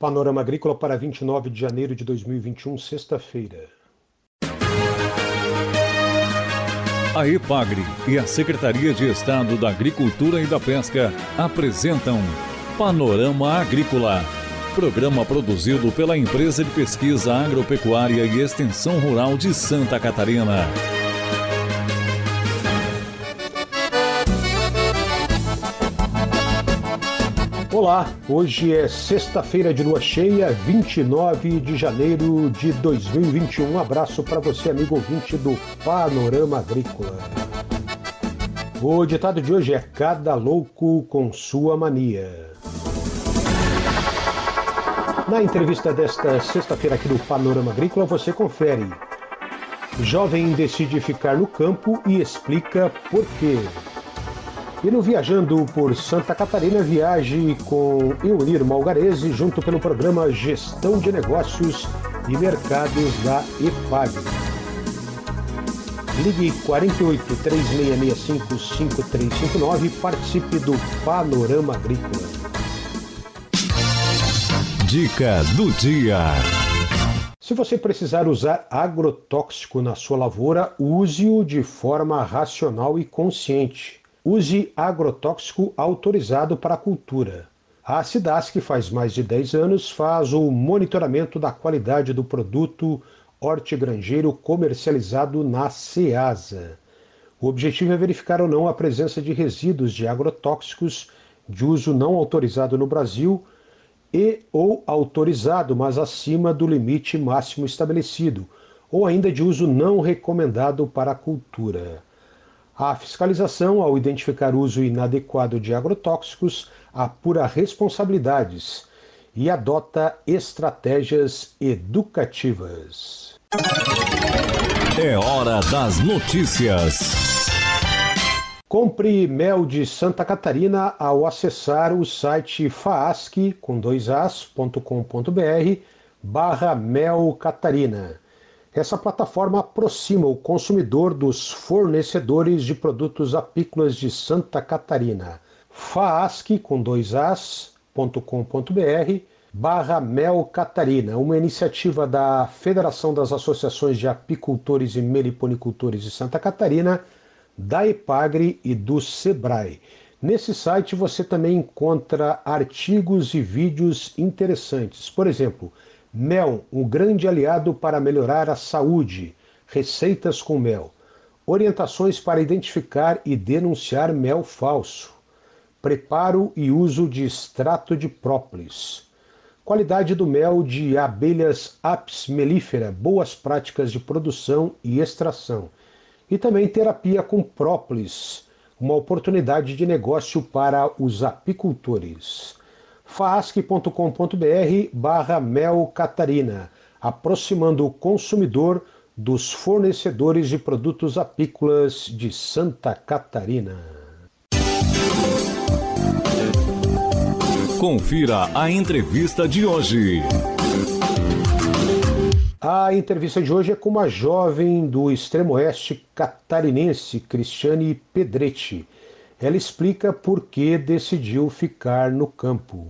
Panorama Agrícola para 29 de janeiro de 2021, sexta-feira. A EPAGRE e a Secretaria de Estado da Agricultura e da Pesca apresentam Panorama Agrícola, programa produzido pela Empresa de Pesquisa Agropecuária e Extensão Rural de Santa Catarina. Olá, hoje é sexta-feira de lua cheia, 29 de janeiro de 2021. Um abraço para você, amigo ouvinte do Panorama Agrícola. O ditado de hoje é: Cada louco com sua mania. Na entrevista desta sexta-feira aqui do Panorama Agrícola, você confere. Jovem decide ficar no campo e explica por quê. E no Viajando por Santa Catarina, viaje com Eunir Malgarese junto pelo programa Gestão de Negócios e Mercados da EPAG. Ligue 48 3665 5359 e participe do Panorama Agrícola. Dica do dia. Se você precisar usar agrotóxico na sua lavoura, use-o de forma racional e consciente. Use agrotóxico autorizado para a cultura. A Cidasc faz mais de 10 anos faz o monitoramento da qualidade do produto hortigranjeiro comercializado na SEASA. O objetivo é verificar ou não a presença de resíduos de agrotóxicos de uso não autorizado no Brasil e ou autorizado, mas acima do limite máximo estabelecido, ou ainda de uso não recomendado para a cultura. A fiscalização, ao identificar uso inadequado de agrotóxicos, apura responsabilidades e adota estratégias educativas. É hora das notícias. Compre mel de Santa Catarina ao acessar o site faasc com dois as.com.br barra mel Catarina. Essa plataforma aproxima o consumidor dos fornecedores de produtos apícolas de Santa Catarina. faasc com dois as.com.br barra Mel Catarina, uma iniciativa da Federação das Associações de Apicultores e Meliponicultores de Santa Catarina, da EPAGRE e do SEBRAE. Nesse site você também encontra artigos e vídeos interessantes. Por exemplo, Mel, um grande aliado para melhorar a saúde. Receitas com mel. Orientações para identificar e denunciar mel falso. Preparo e uso de extrato de própolis. Qualidade do mel de abelhas Apis mellifera, boas práticas de produção e extração. E também terapia com própolis, uma oportunidade de negócio para os apicultores faasc.com.br barra Mel Catarina, aproximando o consumidor dos fornecedores de produtos apícolas de Santa Catarina. Confira a entrevista de hoje. A entrevista de hoje é com uma jovem do extremo oeste catarinense, Cristiane Pedretti. Ela explica por que decidiu ficar no campo.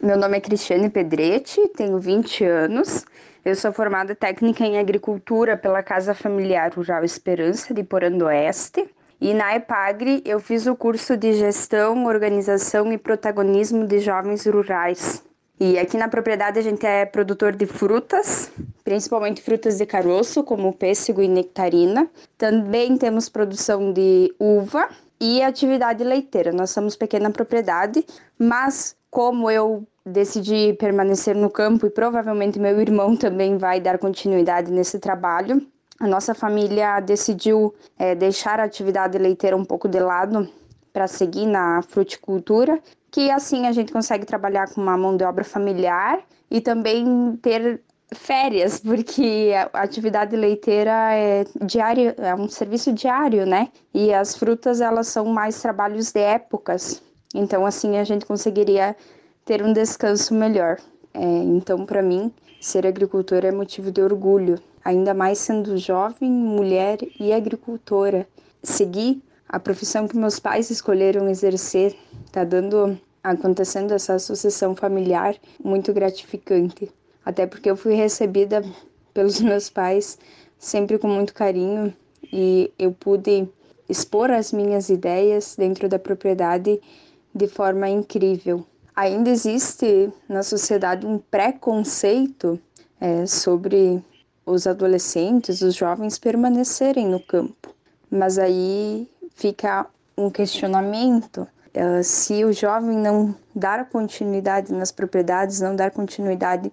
Meu nome é Cristiane Pedretti, tenho 20 anos. Eu sou formada técnica em agricultura pela Casa Familiar Rural Esperança de Porando Oeste. E na EPAGRE eu fiz o curso de Gestão, Organização e Protagonismo de Jovens Rurais. E aqui na propriedade a gente é produtor de frutas, principalmente frutas de caroço, como pêssego e nectarina. Também temos produção de uva e atividade leiteira. Nós somos pequena propriedade, mas como eu decidi permanecer no campo e provavelmente meu irmão também vai dar continuidade nesse trabalho, a nossa família decidiu é, deixar a atividade leiteira um pouco de lado para seguir na fruticultura, que assim a gente consegue trabalhar com uma mão de obra familiar e também ter férias, porque a atividade leiteira é diário, é um serviço diário, né? E as frutas elas são mais trabalhos de épocas. Então assim a gente conseguiria ter um descanso melhor. É, então para mim ser agricultora é motivo de orgulho, ainda mais sendo jovem, mulher e agricultora. Seguir a profissão que meus pais escolheram exercer, tá dando acontecendo essa sucessão familiar muito gratificante. Até porque eu fui recebida pelos meus pais sempre com muito carinho e eu pude expor as minhas ideias dentro da propriedade de forma incrível. Ainda existe na sociedade um preconceito é, sobre os adolescentes, os jovens permanecerem no campo, mas aí fica um questionamento. Uh, se o jovem não dar continuidade nas propriedades, não dar continuidade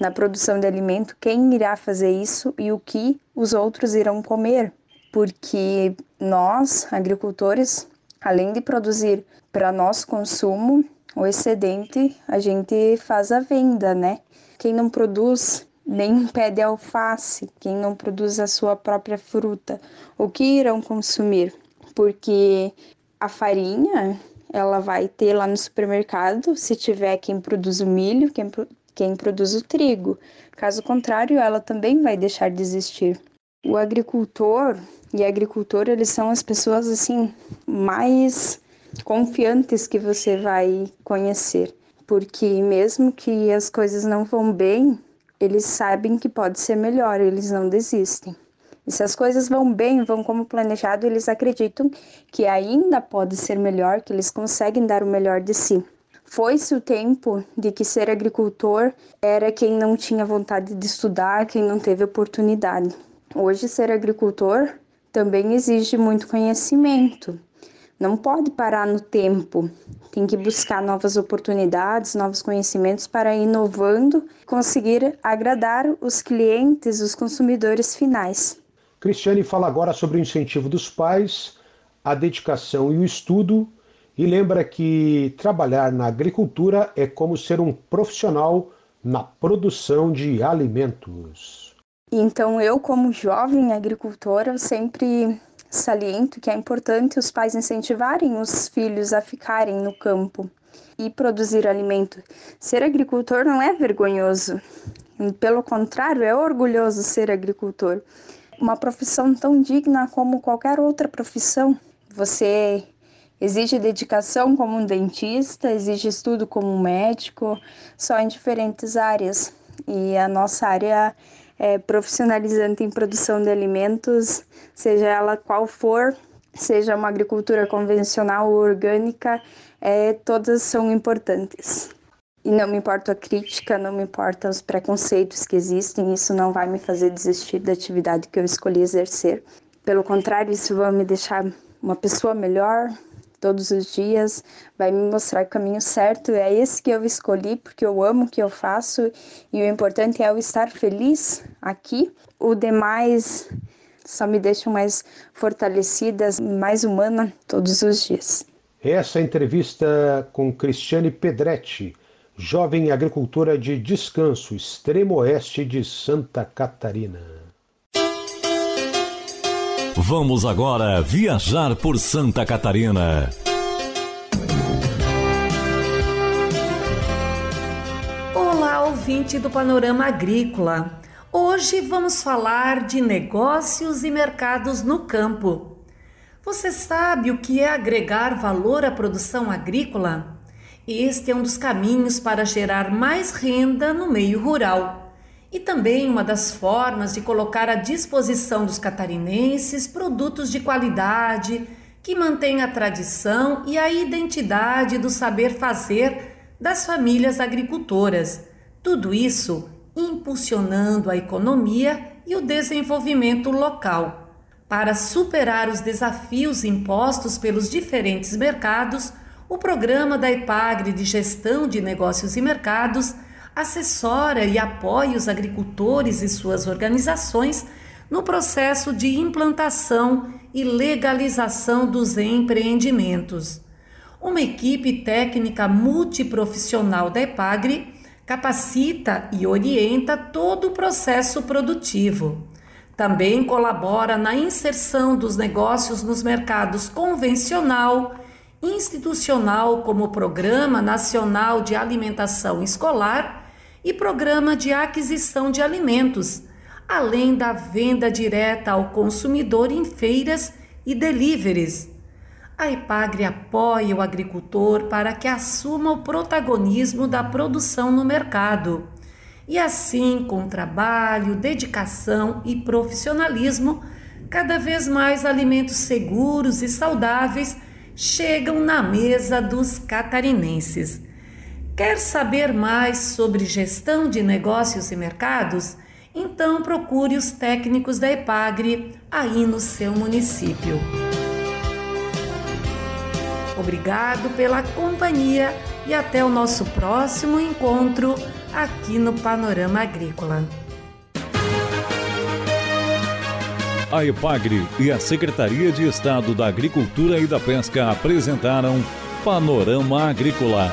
na produção de alimento, quem irá fazer isso e o que os outros irão comer? Porque nós, agricultores, além de produzir para nosso consumo, o excedente a gente faz a venda, né? Quem não produz nem um pé de alface, quem não produz a sua própria fruta, o que irão consumir? Porque a farinha ela vai ter lá no supermercado, se tiver quem produz o milho, quem, quem produz o trigo. Caso contrário, ela também vai deixar de existir. O agricultor e a agricultora, eles são as pessoas assim mais confiantes que você vai conhecer, porque mesmo que as coisas não vão bem, eles sabem que pode ser melhor, eles não desistem. E se as coisas vão bem, vão como planejado, eles acreditam que ainda pode ser melhor, que eles conseguem dar o melhor de si. Foi-se o tempo de que ser agricultor era quem não tinha vontade de estudar, quem não teve oportunidade. Hoje, ser agricultor também exige muito conhecimento. Não pode parar no tempo. Tem que buscar novas oportunidades, novos conhecimentos para ir inovando, conseguir agradar os clientes, os consumidores finais. Cristiane fala agora sobre o incentivo dos pais, a dedicação e o estudo, e lembra que trabalhar na agricultura é como ser um profissional na produção de alimentos. Então, eu, como jovem agricultora, sempre saliento que é importante os pais incentivarem os filhos a ficarem no campo e produzir alimento. Ser agricultor não é vergonhoso, pelo contrário, é orgulhoso ser agricultor uma profissão tão digna como qualquer outra profissão. Você exige dedicação como um dentista, exige estudo como um médico, só em diferentes áreas. E a nossa área é profissionalizante em produção de alimentos, seja ela qual for, seja uma agricultura convencional ou orgânica, é, todas são importantes. E não me importa a crítica, não me importa os preconceitos que existem, isso não vai me fazer desistir da atividade que eu escolhi exercer. Pelo contrário, isso vai me deixar uma pessoa melhor todos os dias, vai me mostrar o caminho certo. É esse que eu escolhi porque eu amo o que eu faço e o importante é eu estar feliz aqui. O demais só me deixa mais fortalecida, mais humana todos os dias. Essa entrevista com Cristiane Pedretti jovem agricultora de descanso, extremo oeste de Santa Catarina. Vamos agora viajar por Santa Catarina. Olá, ouvinte do Panorama Agrícola. Hoje vamos falar de negócios e mercados no campo. Você sabe o que é agregar valor à produção agrícola? Este é um dos caminhos para gerar mais renda no meio rural e também uma das formas de colocar à disposição dos catarinenses produtos de qualidade que mantêm a tradição e a identidade do saber fazer das famílias agricultoras. Tudo isso impulsionando a economia e o desenvolvimento local. Para superar os desafios impostos pelos diferentes mercados, o programa da IPAGRE de Gestão de Negócios e Mercados assessora e apoia os agricultores e suas organizações no processo de implantação e legalização dos empreendimentos. Uma equipe técnica multiprofissional da IPAGRE capacita e orienta todo o processo produtivo. Também colabora na inserção dos negócios nos mercados convencional, institucional como Programa Nacional de Alimentação Escolar e Programa de Aquisição de Alimentos, além da venda direta ao consumidor em feiras e deliveries. a Ipagre apoia o agricultor para que assuma o protagonismo da produção no mercado. E assim, com trabalho, dedicação e profissionalismo, cada vez mais alimentos seguros e saudáveis chegam na mesa dos catarinenses. Quer saber mais sobre gestão de negócios e mercados? Então procure os técnicos da Epagre aí no seu município. Obrigado pela companhia e até o nosso próximo encontro aqui no Panorama Agrícola. A EPAGRE e a Secretaria de Estado da Agricultura e da Pesca apresentaram Panorama Agrícola,